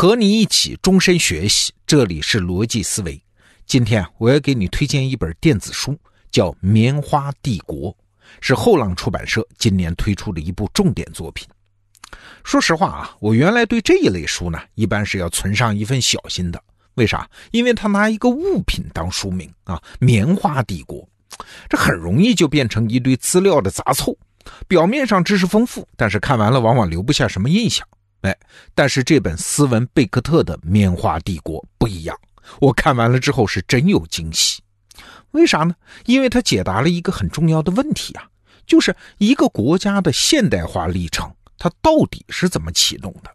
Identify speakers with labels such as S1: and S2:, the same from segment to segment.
S1: 和你一起终身学习，这里是逻辑思维。今天啊，我要给你推荐一本电子书，叫《棉花帝国》，是后浪出版社今年推出的一部重点作品。说实话啊，我原来对这一类书呢，一般是要存上一份小心的。为啥？因为他拿一个物品当书名啊，《棉花帝国》，这很容易就变成一堆资料的杂凑。表面上知识丰富，但是看完了往往留不下什么印象。哎，但是这本斯文贝克特的《棉花帝国》不一样，我看完了之后是真有惊喜。为啥呢？因为他解答了一个很重要的问题啊，就是一个国家的现代化历程，它到底是怎么启动的？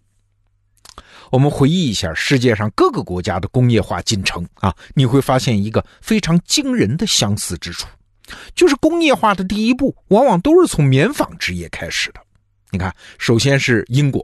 S1: 我们回忆一下世界上各个国家的工业化进程啊，你会发现一个非常惊人的相似之处。就是工业化的第一步，往往都是从棉纺织业开始的。你看，首先是英国，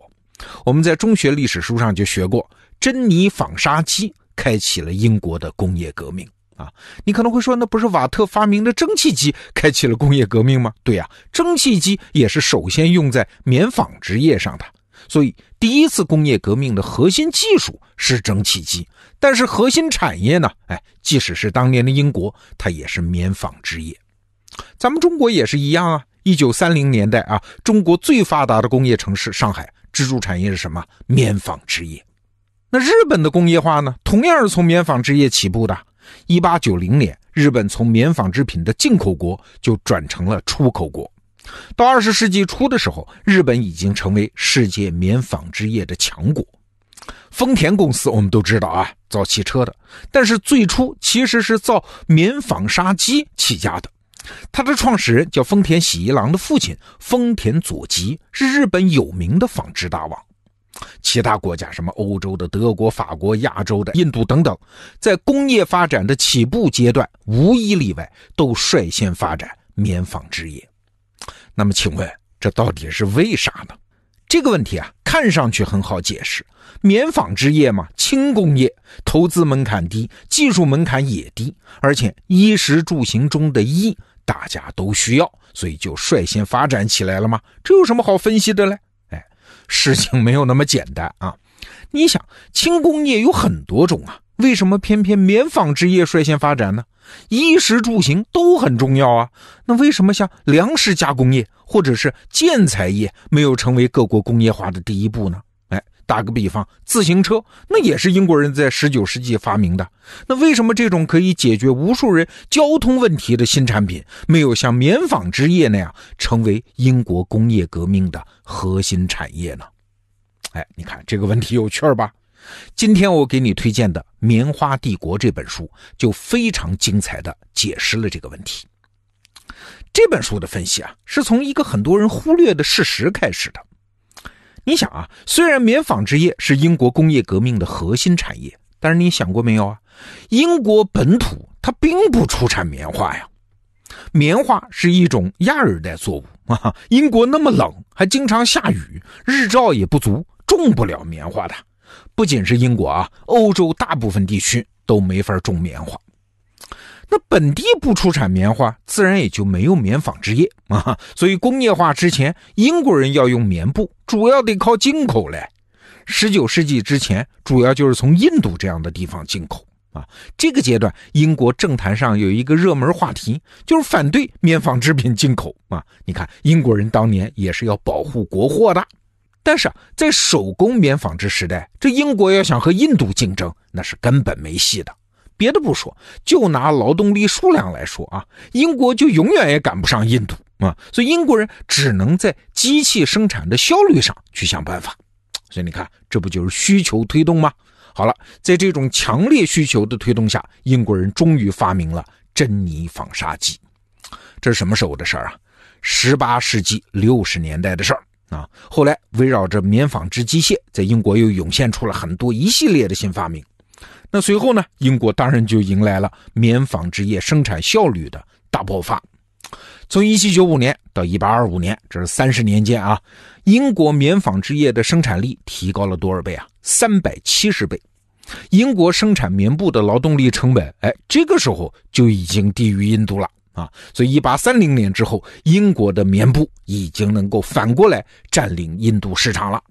S1: 我们在中学历史书上就学过，珍妮纺纱机开启了英国的工业革命啊。你可能会说，那不是瓦特发明的蒸汽机开启了工业革命吗？对呀，蒸汽机也是首先用在棉纺织业上的。所以，第一次工业革命的核心技术是蒸汽机，但是核心产业呢？哎，即使是当年的英国，它也是棉纺织业。咱们中国也是一样啊。一九三零年代啊，中国最发达的工业城市上海，支柱产业是什么？棉纺织业。那日本的工业化呢？同样是从棉纺织业起步的。一八九零年，日本从棉纺织品的进口国就转成了出口国。到二十世纪初的时候，日本已经成为世界棉纺织业的强国。丰田公司我们都知道啊，造汽车的，但是最初其实是造棉纺纱机起家的。他的创始人叫丰田喜一郎的父亲丰田佐吉，是日本有名的纺织大王。其他国家，什么欧洲的德国、法国、亚洲的印度等等，在工业发展的起步阶段，无一例外都率先发展棉纺织业。那么，请问这到底是为啥呢？这个问题啊，看上去很好解释，棉纺织业嘛，轻工业，投资门槛低，技术门槛也低，而且衣食住行中的衣大家都需要，所以就率先发展起来了吗？这有什么好分析的嘞？哎，事情没有那么简单啊！你想，轻工业有很多种啊，为什么偏偏棉纺织业率先发展呢？衣食住行都很重要啊，那为什么像粮食加工业或者是建材业没有成为各国工业化的第一步呢？打个比方，自行车那也是英国人在十九世纪发明的，那为什么这种可以解决无数人交通问题的新产品没有像棉纺织业那样成为英国工业革命的核心产业呢？哎，你看这个问题有趣吧？今天我给你推荐的《棉花帝国》这本书，就非常精彩的解释了这个问题。这本书的分析啊，是从一个很多人忽略的事实开始的。你想啊，虽然棉纺织业是英国工业革命的核心产业，但是你想过没有啊？英国本土它并不出产棉花呀。棉花是一种亚热带作物啊，英国那么冷，还经常下雨，日照也不足，种不了棉花的。不仅是英国啊，欧洲大部分地区都没法种棉花。那本地不出产棉花，自然也就没有棉纺织业啊。所以工业化之前，英国人要用棉布，主要得靠进口嘞。十九世纪之前，主要就是从印度这样的地方进口啊。这个阶段，英国政坛上有一个热门话题，就是反对棉纺织品进口啊。你看，英国人当年也是要保护国货的。但是啊，在手工棉纺织时代，这英国要想和印度竞争，那是根本没戏的。别的不说，就拿劳动力数量来说啊，英国就永远也赶不上印度啊。所以英国人只能在机器生产的效率上去想办法。所以你看，这不就是需求推动吗？好了，在这种强烈需求的推动下，英国人终于发明了珍妮纺纱机。这是什么时候的事儿啊？十八世纪六十年代的事儿。啊，后来围绕着棉纺织机械，在英国又涌现出了很多一系列的新发明。那随后呢，英国当然就迎来了棉纺织业生产效率的大爆发。从1795年到1825年，这是三十年间啊，英国棉纺织业的生产力提高了多少倍啊？三百七十倍。英国生产棉布的劳动力成本，哎，这个时候就已经低于印度了。啊，所以一八三零年之后，英国的棉布已经能够反过来占领印度市场了。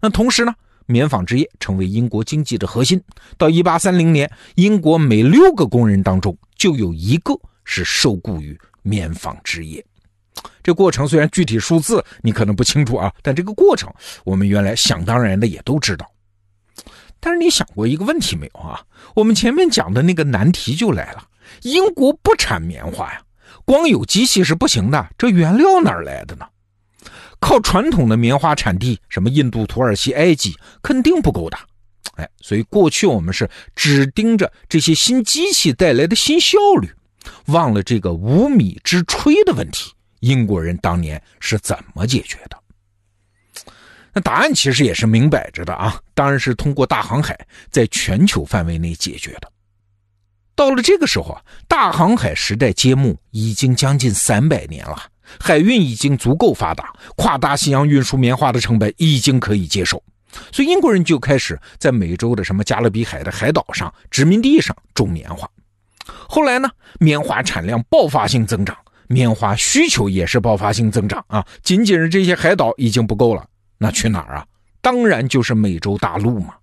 S1: 那同时呢，棉纺织业成为英国经济的核心。到1830年，英国每六个工人当中就有一个是受雇于棉纺织业。这过程虽然具体数字你可能不清楚啊，但这个过程我们原来想当然的也都知道。但是你想过一个问题没有啊？我们前面讲的那个难题就来了：英国不产棉花呀，光有机器是不行的，这原料哪来的呢？靠传统的棉花产地，什么印度、土耳其、埃及，肯定不够的。哎，所以过去我们是只盯着这些新机器带来的新效率，忘了这个无米之炊的问题。英国人当年是怎么解决的？那答案其实也是明摆着的啊，当然是通过大航海在全球范围内解决的。到了这个时候啊，大航海时代揭幕已经将近三百年了，海运已经足够发达，跨大西洋运输棉花的成本已经可以接受，所以英国人就开始在美洲的什么加勒比海的海岛上殖民地上种棉花。后来呢，棉花产量爆发性增长，棉花需求也是爆发性增长啊，仅仅是这些海岛已经不够了。那去哪儿啊？当然就是美洲大陆嘛。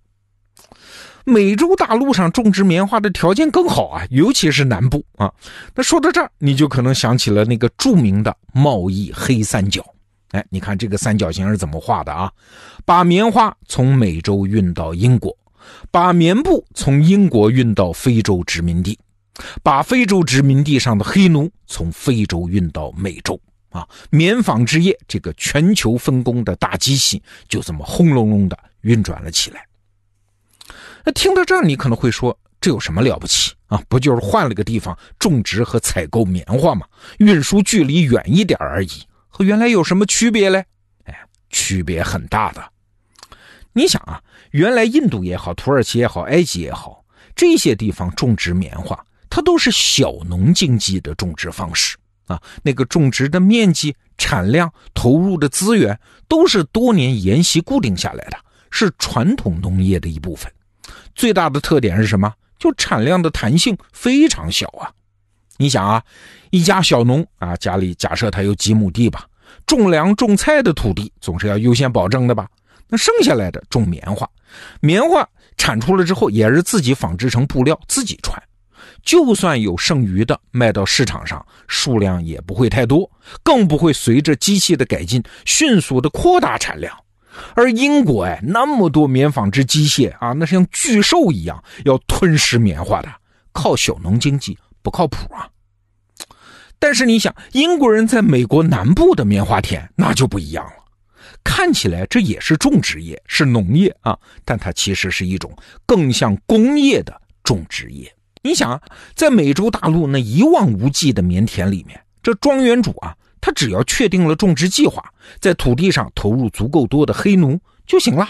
S1: 美洲大陆上种植棉花的条件更好啊，尤其是南部啊。那说到这儿，你就可能想起了那个著名的贸易黑三角。哎，你看这个三角形是怎么画的啊？把棉花从美洲运到英国，把棉布从英国运到非洲殖民地，把非洲殖民地上的黑奴从非洲运到美洲。啊，棉纺织业这个全球分工的大机器就这么轰隆隆的运转了起来。那听到这儿，你可能会说，这有什么了不起啊？不就是换了个地方种植和采购棉花吗？运输距离远一点而已，和原来有什么区别嘞？哎，区别很大的。你想啊，原来印度也好，土耳其也好，埃及也好，这些地方种植棉花，它都是小农经济的种植方式。啊，那个种植的面积、产量、投入的资源，都是多年沿袭固定下来的，是传统农业的一部分。最大的特点是什么？就产量的弹性非常小啊！你想啊，一家小农啊，家里假设他有几亩地吧，种粮种菜的土地总是要优先保证的吧？那剩下来的种棉花，棉花产出了之后，也是自己纺织成布料自己穿。就算有剩余的卖到市场上，数量也不会太多，更不会随着机器的改进迅速的扩大产量。而英国哎，那么多棉纺织机械啊，那像巨兽一样要吞噬棉花的，靠小农经济不靠谱啊。但是你想，英国人在美国南部的棉花田那就不一样了，看起来这也是种植业，是农业啊，但它其实是一种更像工业的种植业。你想，在美洲大陆那一望无际的棉田里面，这庄园主啊，他只要确定了种植计划，在土地上投入足够多的黑奴就行了。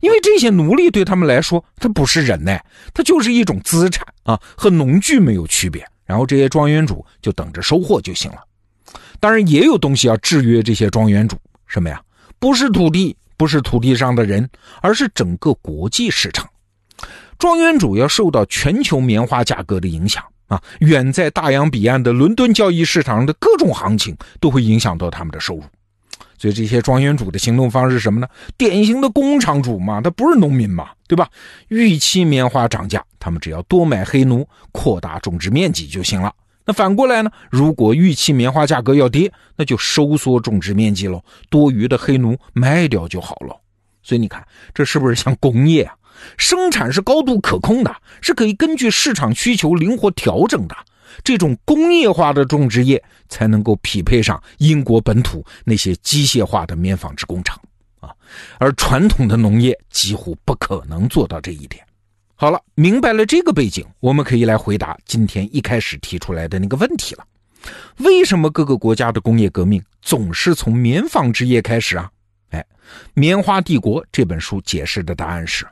S1: 因为这些奴隶对他们来说，他不是人呢，他就是一种资产啊，和农具没有区别。然后这些庄园主就等着收获就行了。当然，也有东西要制约这些庄园主，什么呀？不是土地，不是土地上的人，而是整个国际市场。庄园主要受到全球棉花价格的影响啊，远在大洋彼岸的伦敦交易市场的各种行情都会影响到他们的收入。所以这些庄园主的行动方式是什么呢？典型的工厂主嘛，他不是农民嘛，对吧？预期棉花涨价，他们只要多买黑奴，扩大种植面积就行了。那反过来呢？如果预期棉花价格要跌，那就收缩种植面积喽，多余的黑奴卖掉就好了。所以你看，这是不是像工业啊？生产是高度可控的，是可以根据市场需求灵活调整的。这种工业化的种植业才能够匹配上英国本土那些机械化的棉纺织工厂啊，而传统的农业几乎不可能做到这一点。好了，明白了这个背景，我们可以来回答今天一开始提出来的那个问题了：为什么各个国家的工业革命总是从棉纺织业开始啊？哎，《棉花帝国》这本书解释的答案是。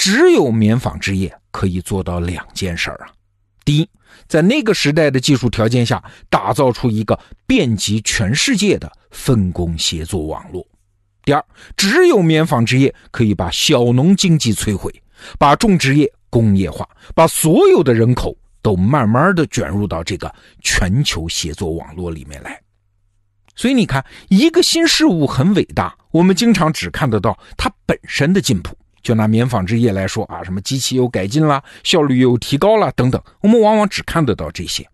S1: 只有棉纺织业可以做到两件事儿啊。第一，在那个时代的技术条件下，打造出一个遍及全世界的分工协作网络；第二，只有棉纺织业可以把小农经济摧毁，把种植业工业化，把所有的人口都慢慢的卷入到这个全球协作网络里面来。所以你看，一个新事物很伟大，我们经常只看得到它本身的进步。就拿棉纺织业来说啊，什么机器又改进了，效率又提高了等等，我们往往只看得到这些。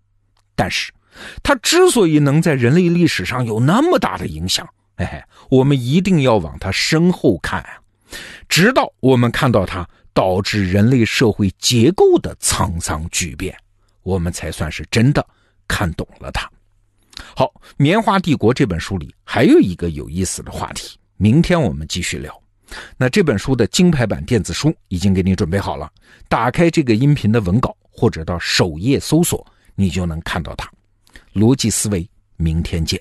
S1: 但是，它之所以能在人类历史上有那么大的影响，哎，我们一定要往它身后看啊，直到我们看到它导致人类社会结构的沧桑巨变，我们才算是真的看懂了它。好，《棉花帝国》这本书里还有一个有意思的话题，明天我们继续聊。那这本书的金牌版电子书已经给你准备好了，打开这个音频的文稿，或者到首页搜索，你就能看到它。逻辑思维，明天见。